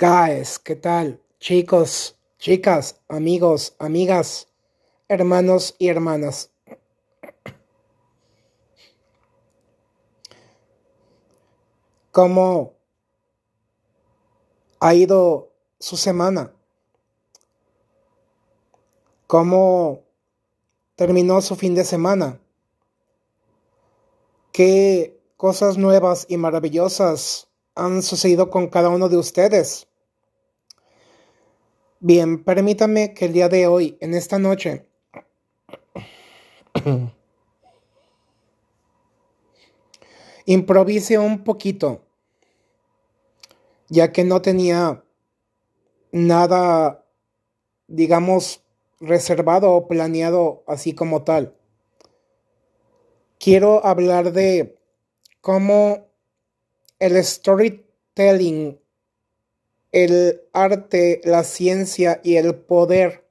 Guys, ¿qué tal? Chicos, chicas, amigos, amigas, hermanos y hermanas. ¿Cómo ha ido su semana? ¿Cómo terminó su fin de semana? ¿Qué cosas nuevas y maravillosas han sucedido con cada uno de ustedes? Bien, permítame que el día de hoy, en esta noche, improvise un poquito, ya que no tenía nada, digamos, reservado o planeado así como tal. Quiero hablar de cómo el storytelling el arte, la ciencia y el poder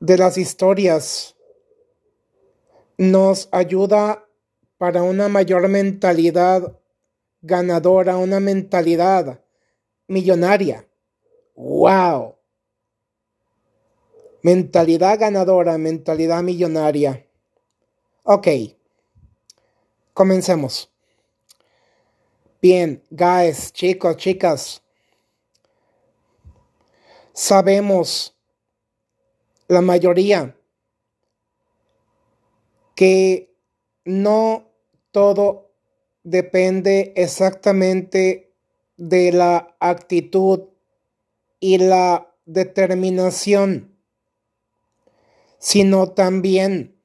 de las historias nos ayuda para una mayor mentalidad ganadora, una mentalidad millonaria. ¡Wow! Mentalidad ganadora, mentalidad millonaria. Ok, comencemos. Bien, guys, chicos, chicas, sabemos, la mayoría, que no todo depende exactamente de la actitud y la determinación, sino también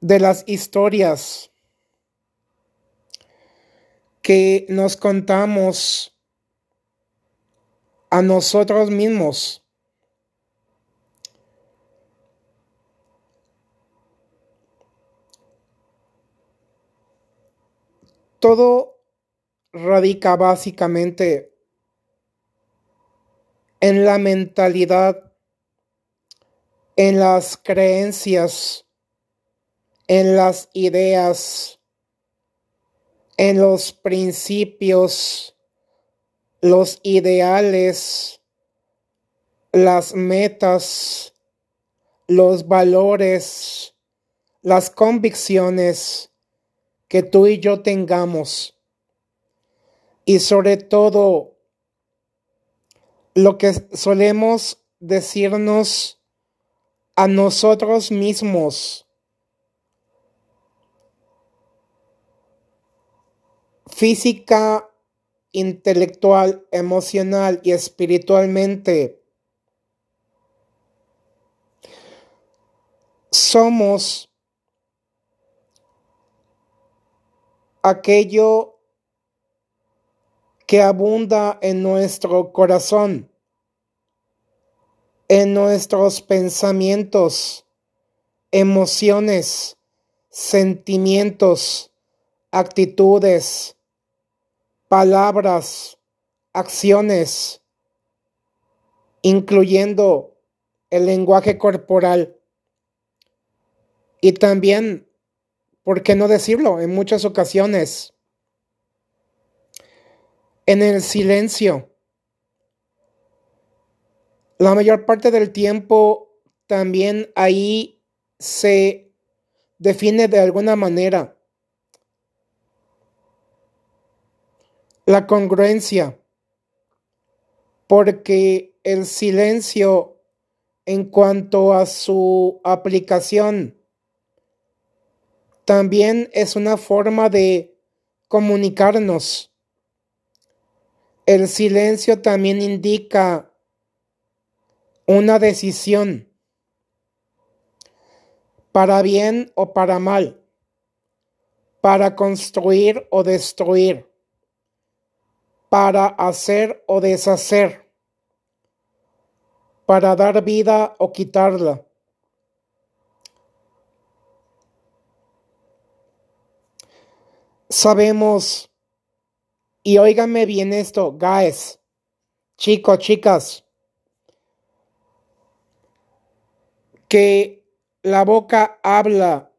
de las historias que nos contamos a nosotros mismos. Todo radica básicamente en la mentalidad, en las creencias, en las ideas, en los principios los ideales, las metas, los valores, las convicciones que tú y yo tengamos. Y sobre todo, lo que solemos decirnos a nosotros mismos. Física intelectual, emocional y espiritualmente somos aquello que abunda en nuestro corazón, en nuestros pensamientos, emociones, sentimientos, actitudes, palabras, acciones, incluyendo el lenguaje corporal. Y también, ¿por qué no decirlo? En muchas ocasiones, en el silencio. La mayor parte del tiempo también ahí se define de alguna manera la congruencia, porque el silencio en cuanto a su aplicación también es una forma de comunicarnos. El silencio también indica una decisión, para bien o para mal, para construir o destruir para hacer o deshacer, para dar vida o quitarla. Sabemos, y óigame bien esto, guys, chicos, chicas, que la boca habla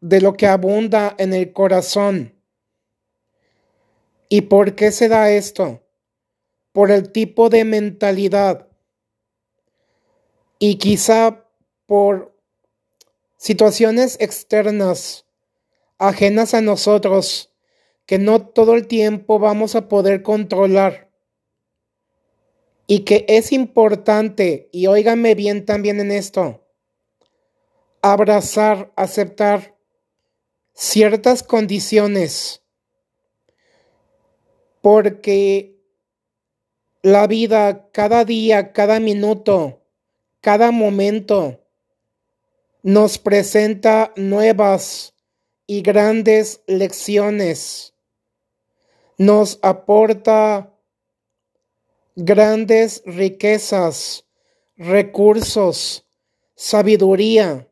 de lo que abunda en el corazón ¿Y por qué se da esto? Por el tipo de mentalidad y quizá por situaciones externas ajenas a nosotros que no todo el tiempo vamos a poder controlar y que es importante, y óigame bien también en esto, abrazar, aceptar ciertas condiciones, porque la vida, cada día, cada minuto, cada momento, nos presenta nuevas y grandes lecciones, nos aporta grandes riquezas, recursos, sabiduría,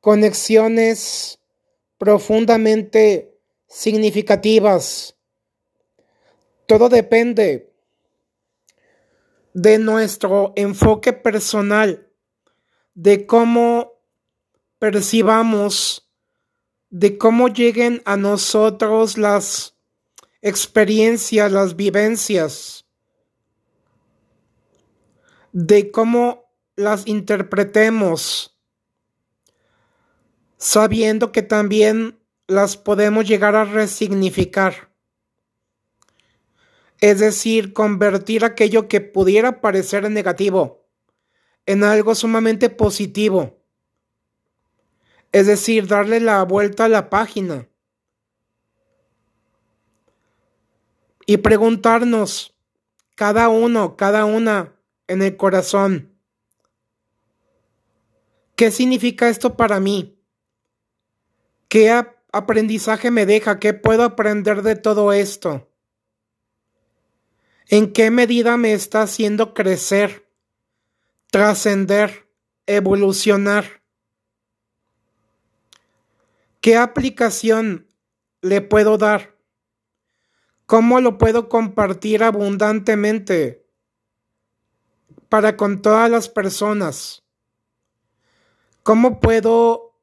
conexiones profundamente significativas. Todo depende de nuestro enfoque personal, de cómo percibamos, de cómo lleguen a nosotros las experiencias, las vivencias, de cómo las interpretemos sabiendo que también las podemos llegar a resignificar. Es decir, convertir aquello que pudiera parecer negativo en algo sumamente positivo. Es decir, darle la vuelta a la página. Y preguntarnos, cada uno, cada una, en el corazón, ¿qué significa esto para mí? ¿Qué aprendizaje me deja? ¿Qué puedo aprender de todo esto? ¿En qué medida me está haciendo crecer, trascender, evolucionar? ¿Qué aplicación le puedo dar? ¿Cómo lo puedo compartir abundantemente para con todas las personas? ¿Cómo puedo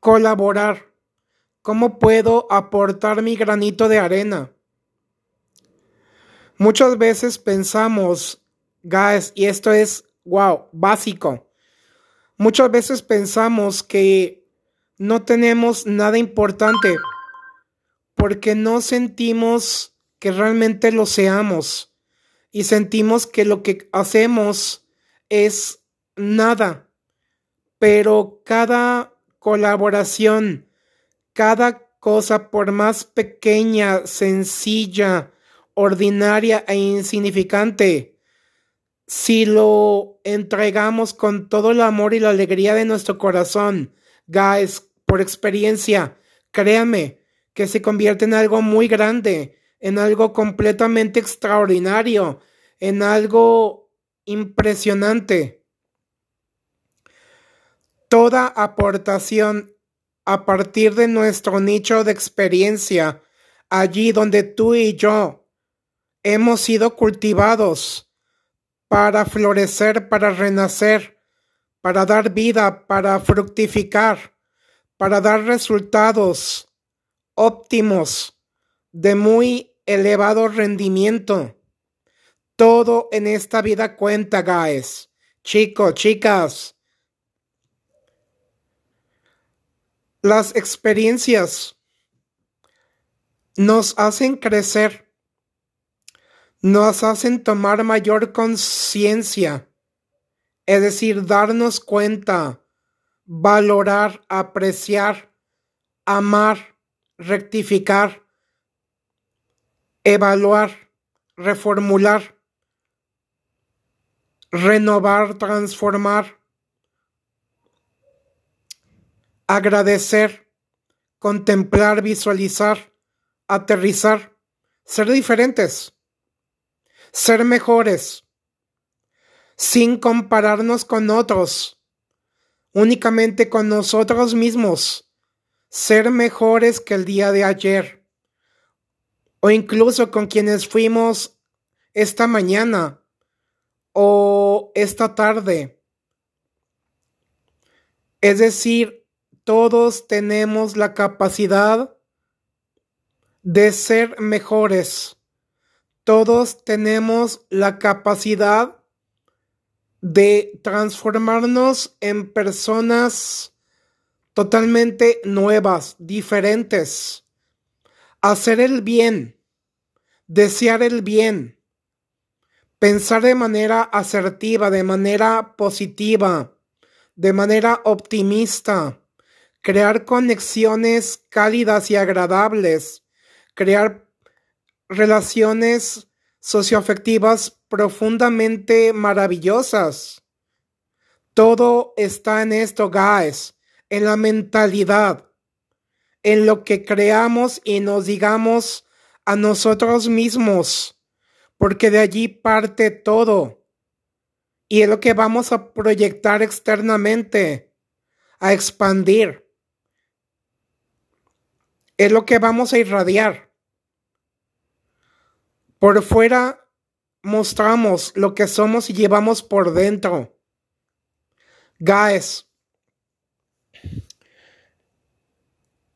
colaborar? ¿Cómo puedo aportar mi granito de arena? Muchas veces pensamos, guys, y esto es, wow, básico. Muchas veces pensamos que no tenemos nada importante porque no sentimos que realmente lo seamos y sentimos que lo que hacemos es nada. Pero cada colaboración. Cada cosa, por más pequeña, sencilla, ordinaria e insignificante, si lo entregamos con todo el amor y la alegría de nuestro corazón, guys, por experiencia, créame que se convierte en algo muy grande, en algo completamente extraordinario, en algo impresionante. Toda aportación a partir de nuestro nicho de experiencia, allí donde tú y yo hemos sido cultivados para florecer, para renacer, para dar vida, para fructificar, para dar resultados óptimos de muy elevado rendimiento. Todo en esta vida cuenta, guys. Chicos, chicas, Las experiencias nos hacen crecer, nos hacen tomar mayor conciencia, es decir, darnos cuenta, valorar, apreciar, amar, rectificar, evaluar, reformular, renovar, transformar, agradecer, contemplar, visualizar, aterrizar, ser diferentes, ser mejores, sin compararnos con otros, únicamente con nosotros mismos, ser mejores que el día de ayer, o incluso con quienes fuimos esta mañana o esta tarde. Es decir, todos tenemos la capacidad de ser mejores. Todos tenemos la capacidad de transformarnos en personas totalmente nuevas, diferentes, hacer el bien, desear el bien, pensar de manera asertiva, de manera positiva, de manera optimista, crear conexiones cálidas y agradables, crear relaciones socioafectivas profundamente maravillosas. Todo está en esto, guys, en la mentalidad, en lo que creamos y nos digamos a nosotros mismos, porque de allí parte todo. Y es lo que vamos a proyectar externamente, a expandir. Es lo que vamos a irradiar. Por fuera mostramos lo que somos y llevamos por dentro. Guys,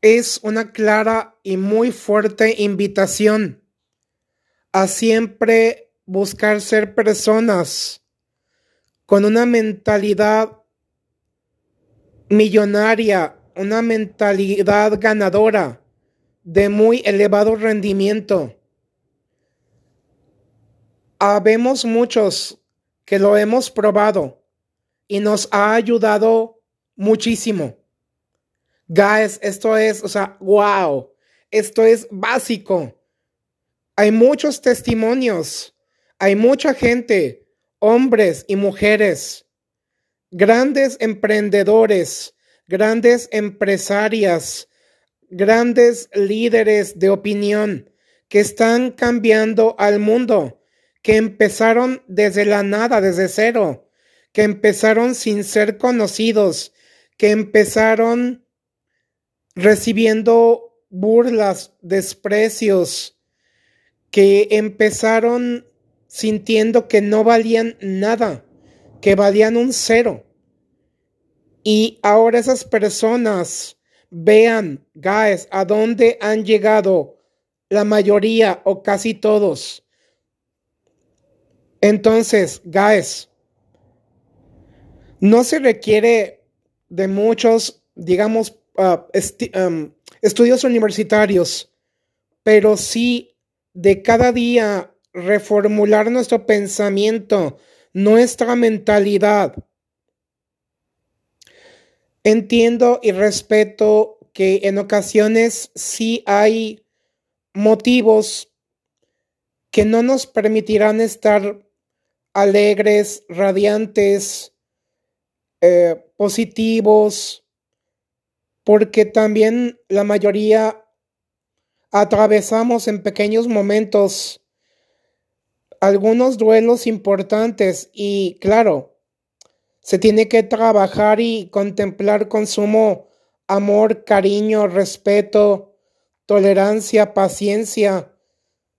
es una clara y muy fuerte invitación a siempre buscar ser personas con una mentalidad millonaria, una mentalidad ganadora de muy elevado rendimiento Habemos muchos que lo hemos probado y nos ha ayudado muchísimo. Guys, esto es, o sea, wow, esto es básico. Hay muchos testimonios, hay mucha gente, hombres y mujeres, grandes emprendedores, grandes empresarias, grandes líderes de opinión que están cambiando al mundo que empezaron desde la nada, desde cero, que empezaron sin ser conocidos, que empezaron recibiendo burlas, desprecios, que empezaron sintiendo que no valían nada, que valían un cero. Y ahora esas personas vean, guys, a dónde han llegado la mayoría o casi todos entonces, guys, no se requiere de muchos, digamos, ah, estudios universitarios, pero sí de cada día reformular nuestro pensamiento, nuestra mentalidad. Entiendo y respeto que en ocasiones sí hay motivos que no nos permitirán estar alegres, radiantes, eh, positivos, porque también la mayoría atravesamos en pequeños momentos algunos duelos importantes y claro, se tiene que trabajar y contemplar con sumo amor, cariño, respeto, tolerancia, paciencia,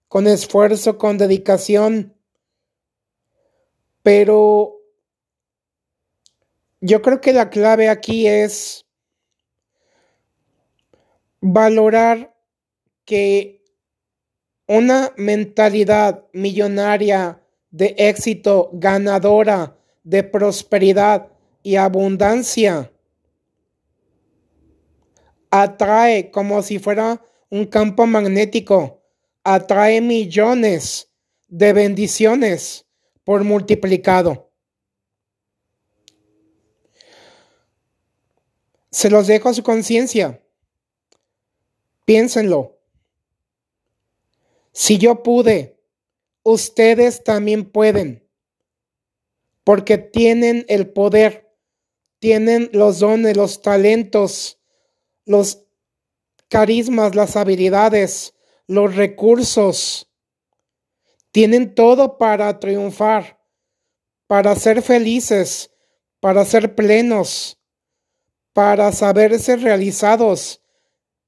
con esfuerzo, con dedicación, pero yo creo que la clave aquí es valorar que una mentalidad millonaria de éxito, ganadora, de prosperidad y abundancia, atrae como si fuera un campo magnético, atrae millones de bendiciones por multiplicado. Se los dejo a su conciencia. Piénsenlo. Si yo pude, ustedes también pueden. Porque tienen el poder, tienen los dones, los talentos, los carismas, las habilidades, los recursos tienen todo para triunfar, para ser felices, para ser plenos, para saberse realizados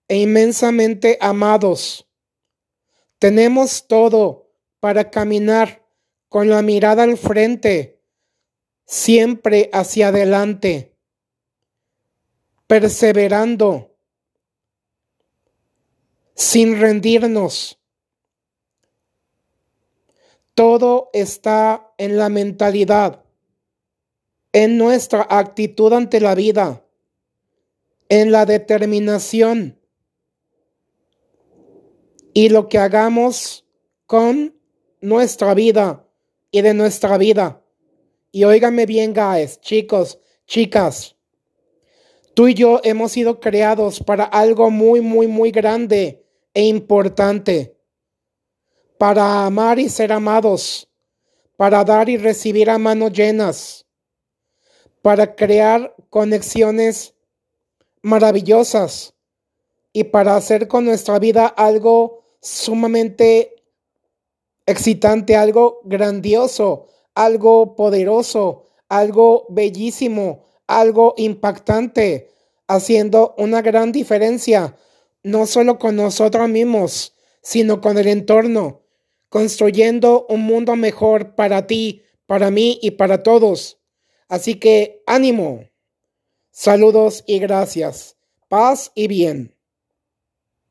e inmensamente amados. Tenemos todo para caminar con la mirada al frente, siempre hacia adelante, perseverando, sin rendirnos. Todo está en la mentalidad, en nuestra actitud ante la vida, en la determinación y lo que hagamos con nuestra vida y de nuestra vida. Y óigame bien, guys, chicos, chicas. Tú y yo hemos sido creados para algo muy, muy, muy grande e importante. Para amar y ser amados. Para dar y recibir a manos llenas. Para crear conexiones maravillosas. Y para hacer con nuestra vida algo sumamente excitante, algo grandioso, algo poderoso, algo bellísimo, algo impactante, haciendo una gran diferencia, no solo con nosotros mismos, sino con el entorno, construyendo un mundo mejor para ti, para mí y para todos. Así que ánimo. Saludos y gracias. Paz y bien.